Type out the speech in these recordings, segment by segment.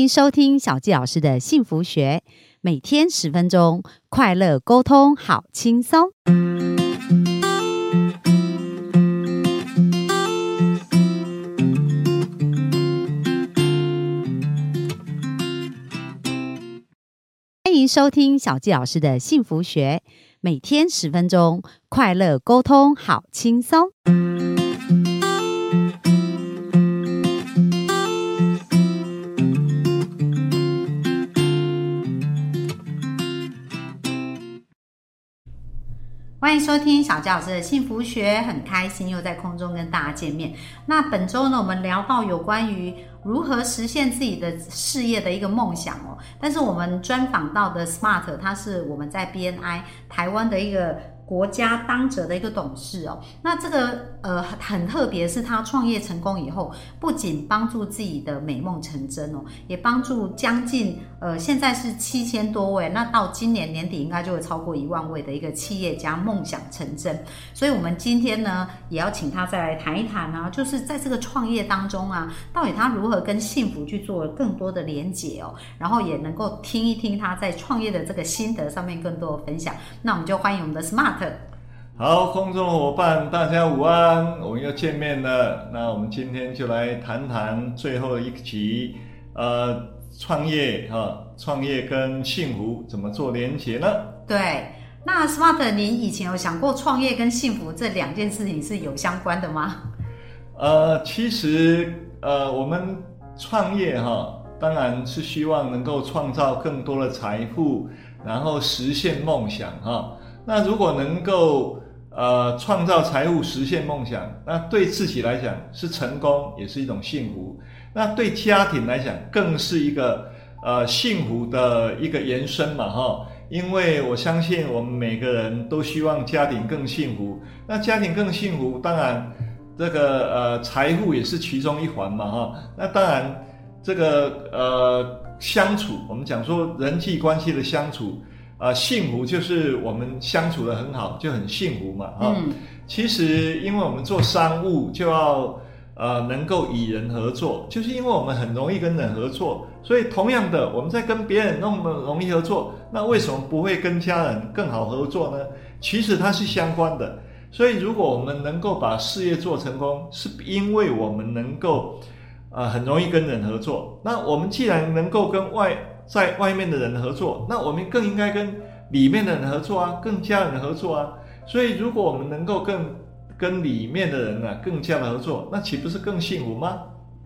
迎收听小纪老师的幸福学，每天十分钟，快乐沟通，好轻松。欢迎收听小纪老师的幸福学，每天十分钟，快乐沟通，好轻松。欢迎收听小教老师的幸福学，很开心又在空中跟大家见面。那本周呢，我们聊到有关于如何实现自己的事业的一个梦想哦。但是我们专访到的 Smart，它是我们在 BNI 台湾的一个。国家当者的一个董事哦，那这个呃很特别，是他创业成功以后，不仅帮助自己的美梦成真哦，也帮助将近呃现在是七千多位，那到今年年底应该就会超过一万位的一个企业家梦想成真。所以，我们今天呢，也要请他再来谈一谈啊，就是在这个创业当中啊，到底他如何跟幸福去做更多的连结哦，然后也能够听一听他在创业的这个心得上面更多的分享。那我们就欢迎我们的 Smart。好，空中伙伴，大家午安，我们又见面了。那我们今天就来谈谈最后一集，呃，创业哈，创业跟幸福怎么做连结呢？对，那 Smart，您以前有想过创业跟幸福这两件事情是有相关的吗？呃，其实呃，我们创业哈，当然是希望能够创造更多的财富，然后实现梦想哈。那如果能够呃创造财富、实现梦想，那对自己来讲是成功，也是一种幸福。那对家庭来讲，更是一个呃幸福的一个延伸嘛，哈。因为我相信我们每个人都希望家庭更幸福。那家庭更幸福，当然这个呃财富也是其中一环嘛，哈。那当然这个呃相处，我们讲说人际关系的相处。啊，幸福就是我们相处的很好，就很幸福嘛。啊，其实因为我们做商务就要呃能够与人合作，就是因为我们很容易跟人合作，所以同样的我们在跟别人那么容易合作，那为什么不会跟家人更好合作呢？其实它是相关的。所以如果我们能够把事业做成功，是因为我们能够啊很容易跟人合作。那我们既然能够跟外在外面的人合作，那我们更应该跟里面的人合作啊，跟家人合作啊。所以，如果我们能够更跟里面的人啊更加的合作，那岂不是更幸福吗？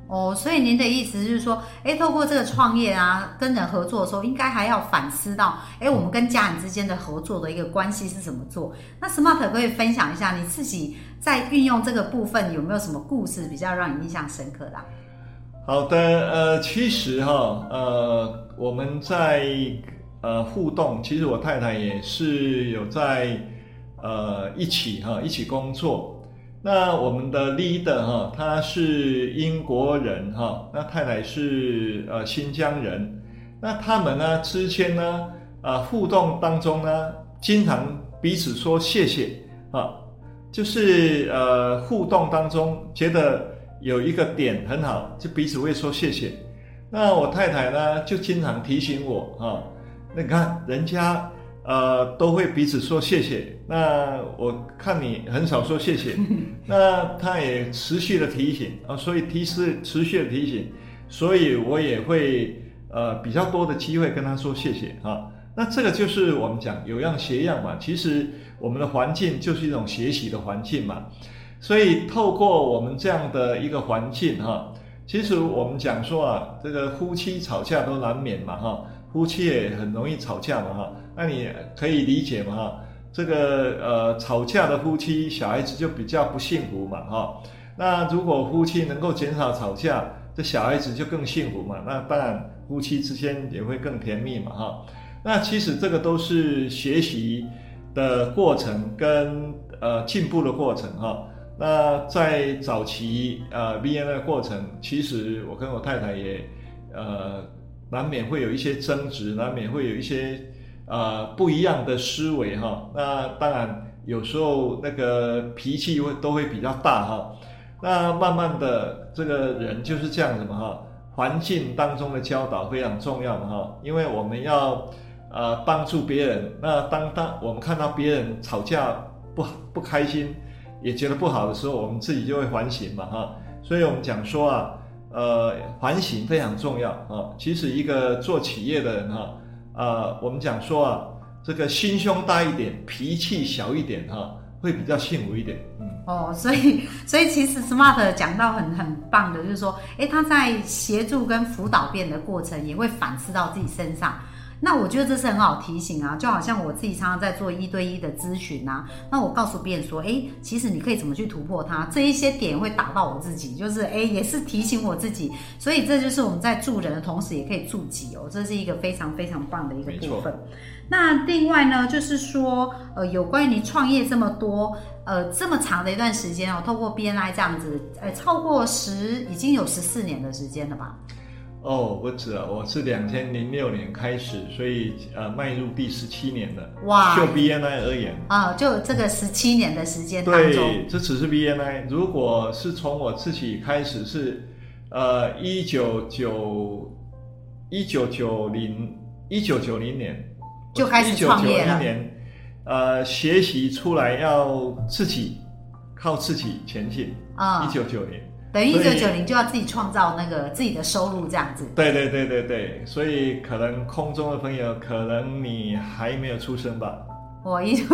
哦，所以您的意思就是说，哎，透过这个创业啊，跟人合作的时候，应该还要反思到，哎，我们跟家人之间的合作的一个关系是怎么做？那 Smart 可以分享一下你自己在运用这个部分有没有什么故事比较让你印象深刻的？好的，呃，其实哈，呃，我们在呃互动，其实我太太也是有在呃一起哈一起工作。那我们的 leader 哈，他是英国人哈，那太太是呃新疆人。那他们呢之间呢啊互动当中呢，经常彼此说谢谢啊，就是呃互动当中觉得。有一个点很好，就彼此会说谢谢。那我太太呢，就经常提醒我啊，那你看人家呃都会彼此说谢谢，那我看你很少说谢谢，那她也持续的提醒啊，所以提示持续的提醒，所以我也会呃比较多的机会跟她说谢谢啊。那这个就是我们讲有样学样嘛，其实我们的环境就是一种学习的环境嘛。所以透过我们这样的一个环境哈，其实我们讲说啊，这个夫妻吵架都难免嘛哈，夫妻也很容易吵架嘛哈，那你可以理解嘛哈，这个呃吵架的夫妻小孩子就比较不幸福嘛哈，那如果夫妻能够减少吵架，这小孩子就更幸福嘛，那当然夫妻之间也会更甜蜜嘛哈，那其实这个都是学习的过程跟呃进步的过程哈。那在早期呃 B N 的过程，其实我跟我太太也呃难免会有一些争执，难免会有一些呃不一样的思维哈。那当然有时候那个脾气会都会比较大哈。那慢慢的这个人就是这样子嘛哈，环境当中的教导非常重要嘛哈，因为我们要呃帮助别人。那当当我们看到别人吵架不不开心，也觉得不好的时候，我们自己就会反省嘛哈。所以我们讲说啊，呃，反省非常重要啊。其实一个做企业的人哈，呃，我们讲说啊，这个心胸大一点，脾气小一点哈。会比较幸福一点，嗯哦，所以所以其实 Smart 讲到很很棒的，就是说，哎，他在协助跟辅导别人的过程，也会反思到自己身上。那我觉得这是很好提醒啊，就好像我自己常常在做一对一的咨询啊，那我告诉别人说，哎，其实你可以怎么去突破它，这一些点会打到我自己，就是哎，也是提醒我自己。所以这就是我们在助人的同时，也可以助己哦，这是一个非常非常棒的一个部分。那另外呢，就是说，呃，有关于你创业这么多，呃，这么长的一段时间哦，透过 BNI 这样子，呃，超过十，已经有十四年的时间了吧？哦，不止啊，我是两千零六年开始，所以呃，迈入第十七年了。哇！就 BNI 而言啊，就这个十七年的时间当中，对，这只是 BNI。如果是从我自己开始，是呃，一九九一九九零一九九零年。就开始创业了。年，呃，学习出来要自己靠自己前进。啊，一九九零，等于一九九零就要自己创造那个自己的收入这样子。对对对对对，所以可能空中的朋友，可能你还没有出生吧？我一九，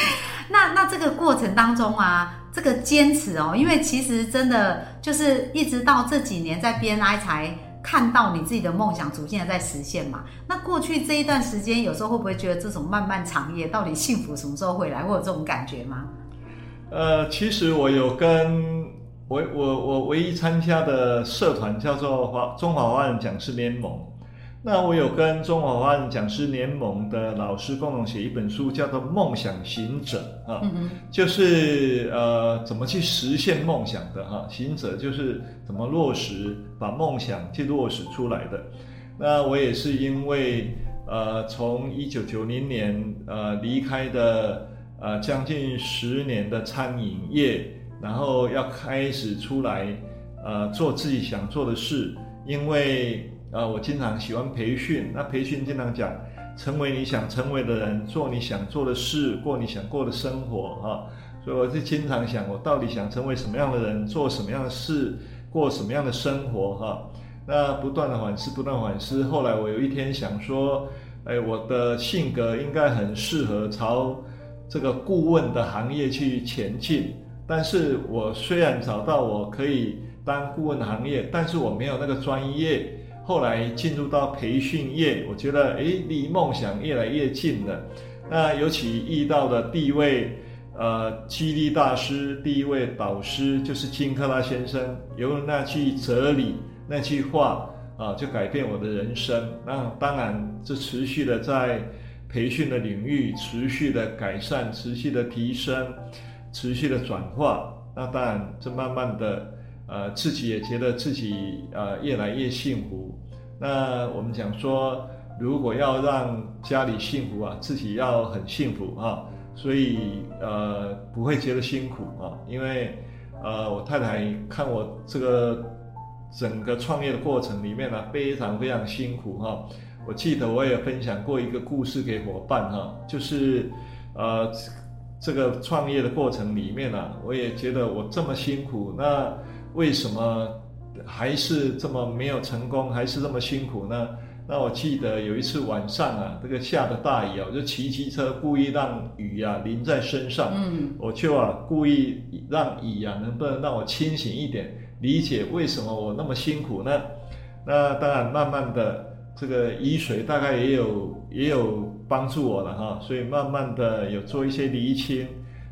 那那这个过程当中啊，这个坚持哦，因为其实真的就是一直到这几年在 BNI 才。看到你自己的梦想逐渐的在实现嘛？那过去这一段时间，有时候会不会觉得这种漫漫长夜，到底幸福什么时候会来？会有这种感觉吗？呃，其实我有跟我我我唯一参加的社团叫做华中华华人讲师联盟。那我有跟中华华人讲师联盟的老师共同写一本书，叫做《梦想行者》啊，就是呃怎么去实现梦想的哈，行者就是怎么落实把梦想去落实出来的。那我也是因为呃从一九九零年呃离开的呃将近十年的餐饮业，然后要开始出来呃做自己想做的事，因为。啊，我经常喜欢培训。那培训经常讲，成为你想成为的人，做你想做的事，过你想过的生活，哈。所以我就经常想，我到底想成为什么样的人，做什么样的事，过什么样的生活，哈。那不断的反思，不断反思。后来我有一天想说，哎，我的性格应该很适合朝这个顾问的行业去前进。但是我虽然找到我可以当顾问行业，但是我没有那个专业。后来进入到培训业，我觉得诶，离梦想越来越近了。那尤其遇到的第一位呃激励大师，第一位导师就是金克拉先生，由那句哲理，那句话啊，就改变我的人生。那当然，这持续的在培训的领域持续的改善，持续的提升，持续的转化。那当然，这慢慢的。呃，自己也觉得自己呃越来越幸福。那我们讲说，如果要让家里幸福啊，自己要很幸福啊，所以呃不会觉得辛苦啊，因为呃我太太看我这个整个创业的过程里面呢，非常非常辛苦哈。我记得我也分享过一个故事给伙伴哈，就是呃这个创业的过程里面呢，我也觉得我这么辛苦那。为什么还是这么没有成功，还是这么辛苦呢？那我记得有一次晚上啊，这个下的大雨啊，我就骑机车故意让雨啊淋在身上。嗯，我就啊故意让雨啊，能不能让我清醒一点，理解为什么我那么辛苦呢？那当然，慢慢的这个雨水大概也有也有帮助我了哈，所以慢慢的有做一些厘清。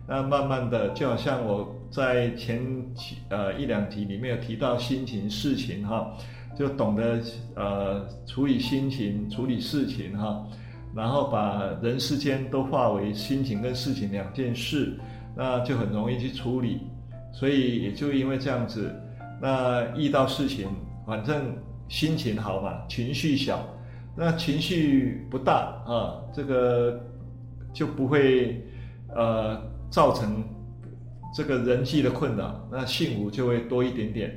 那慢慢的，就好像我在前几呃一两集里面有提到心情事情哈，就懂得呃处理心情、处理事情哈，然后把人世间都化为心情跟事情两件事，那就很容易去处理。所以也就因为这样子，那遇到事情，反正心情好嘛，情绪小，那情绪不大啊，这个就不会呃。造成这个人际的困扰，那幸福就会多一点点。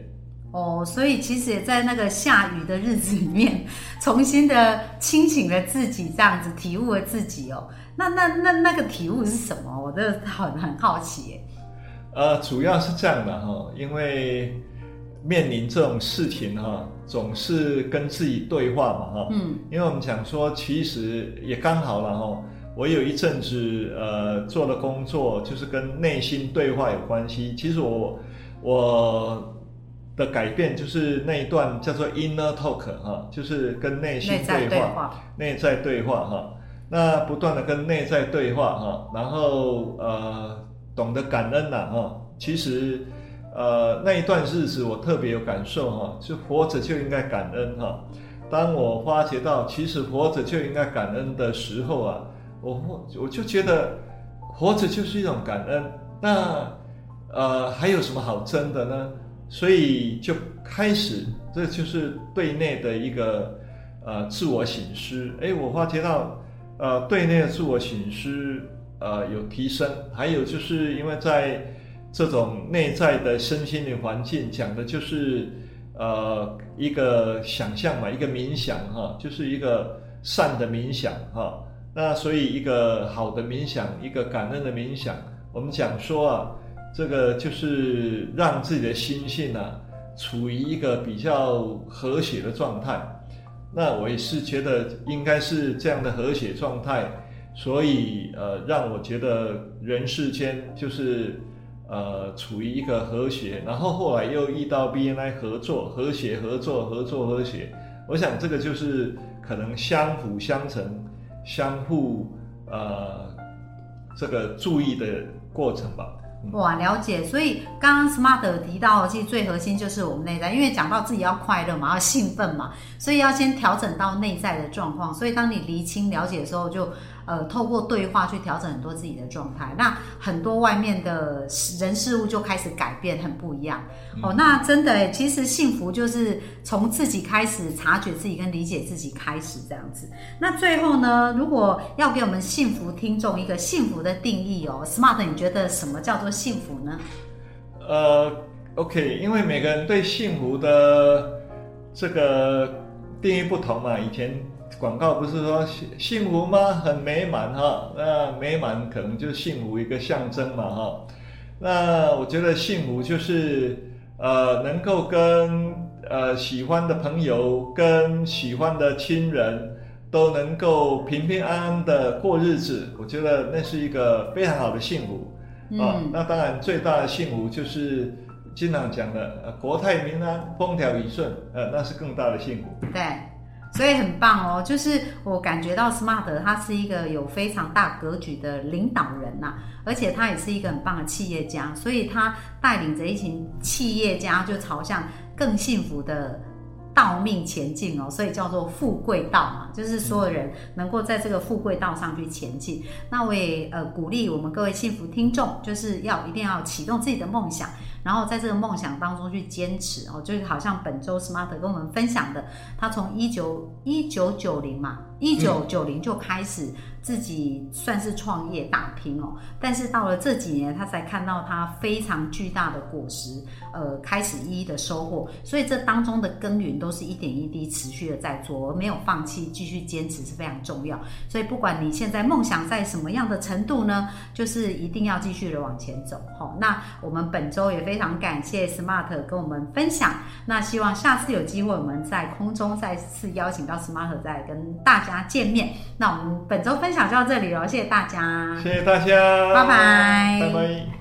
哦，所以其实也在那个下雨的日子里面，重新的清醒了自己，这样子体悟了自己哦。那那那那个体悟是什么？我真的很很好奇耶。呃，主要是这样的哈，因为面临这种事情哈，总是跟自己对话嘛哈。嗯。因为我们讲说，其实也刚好了哈。我有一阵子呃做的工作，就是跟内心对话有关系。其实我我。的改变就是那一段叫做 inner talk 哈，就是跟内心对话，内在对话哈。那不断的跟内在对话哈，然后呃懂得感恩呐哈。其实呃那一段日子我特别有感受哈，就活着就应该感恩哈。当我发觉到其实活着就应该感恩的时候啊，我我就觉得活着就是一种感恩。那呃还有什么好争的呢？所以就开始，这就是对内的一个呃自我醒思。哎，我发觉到，呃，对内的自我醒思呃有提升。还有就是因为在这种内在的身心的环境，讲的就是呃一个想象嘛，一个冥想哈，就是一个善的冥想哈。那所以一个好的冥想，一个感恩的冥想，我们讲说啊。这个就是让自己的心性呢，处于一个比较和谐的状态。那我也是觉得应该是这样的和谐状态，所以呃，让我觉得人世间就是呃处于一个和谐。然后后来又遇到 BNI 合作，和谐合作，合作和谐。我想这个就是可能相辅相成、相互呃这个注意的过程吧。哇，了解。所以刚刚 Smart 提到，其实最核心就是我们内在，因为讲到自己要快乐嘛，要兴奋嘛，所以要先调整到内在的状况。所以当你厘清了解的时候，就。呃，透过对话去调整很多自己的状态，那很多外面的人事物就开始改变，很不一样哦。那真的，其实幸福就是从自己开始察觉自己跟理解自己开始这样子。那最后呢，如果要给我们幸福听众一个幸福的定义哦，Smart，你觉得什么叫做幸福呢？呃，OK，因为每个人对幸福的这个定义不同嘛，以前。广告不是说幸幸福吗？很美满哈，那美满可能就是幸福一个象征嘛哈。那我觉得幸福就是呃能够跟呃喜欢的朋友、跟喜欢的亲人都能够平平安安的过日子，我觉得那是一个非常好的幸福啊。那当然最大的幸福就是经常讲的国泰民安、风调雨顺，呃，那是更大的幸福。对。所以很棒哦，就是我感觉到 Smart 他是一个有非常大格局的领导人呐，而且他也是一个很棒的企业家，所以他带领着一群企业家就朝向更幸福的道命前进哦，所以叫做富贵道嘛，就是所有人能够在这个富贵道上去前进。那我也呃鼓励我们各位幸福听众，就是要一定要启动自己的梦想。然后在这个梦想当中去坚持哦，就是好像本周 Smart 跟我们分享的，他从一九一九九零嘛，一九九零就开始。自己算是创业打拼哦，但是到了这几年，他才看到他非常巨大的果实，呃，开始一一的收获。所以这当中的耕耘都是一点一滴持续的在做，而没有放弃，继续坚持是非常重要。所以不管你现在梦想在什么样的程度呢，就是一定要继续的往前走。好，那我们本周也非常感谢 Smart 跟我们分享。那希望下次有机会，我们在空中再次邀请到 Smart 再跟大家见面。那我们本周分。分享就到这里了，谢谢大家，谢谢大家，拜拜，拜拜。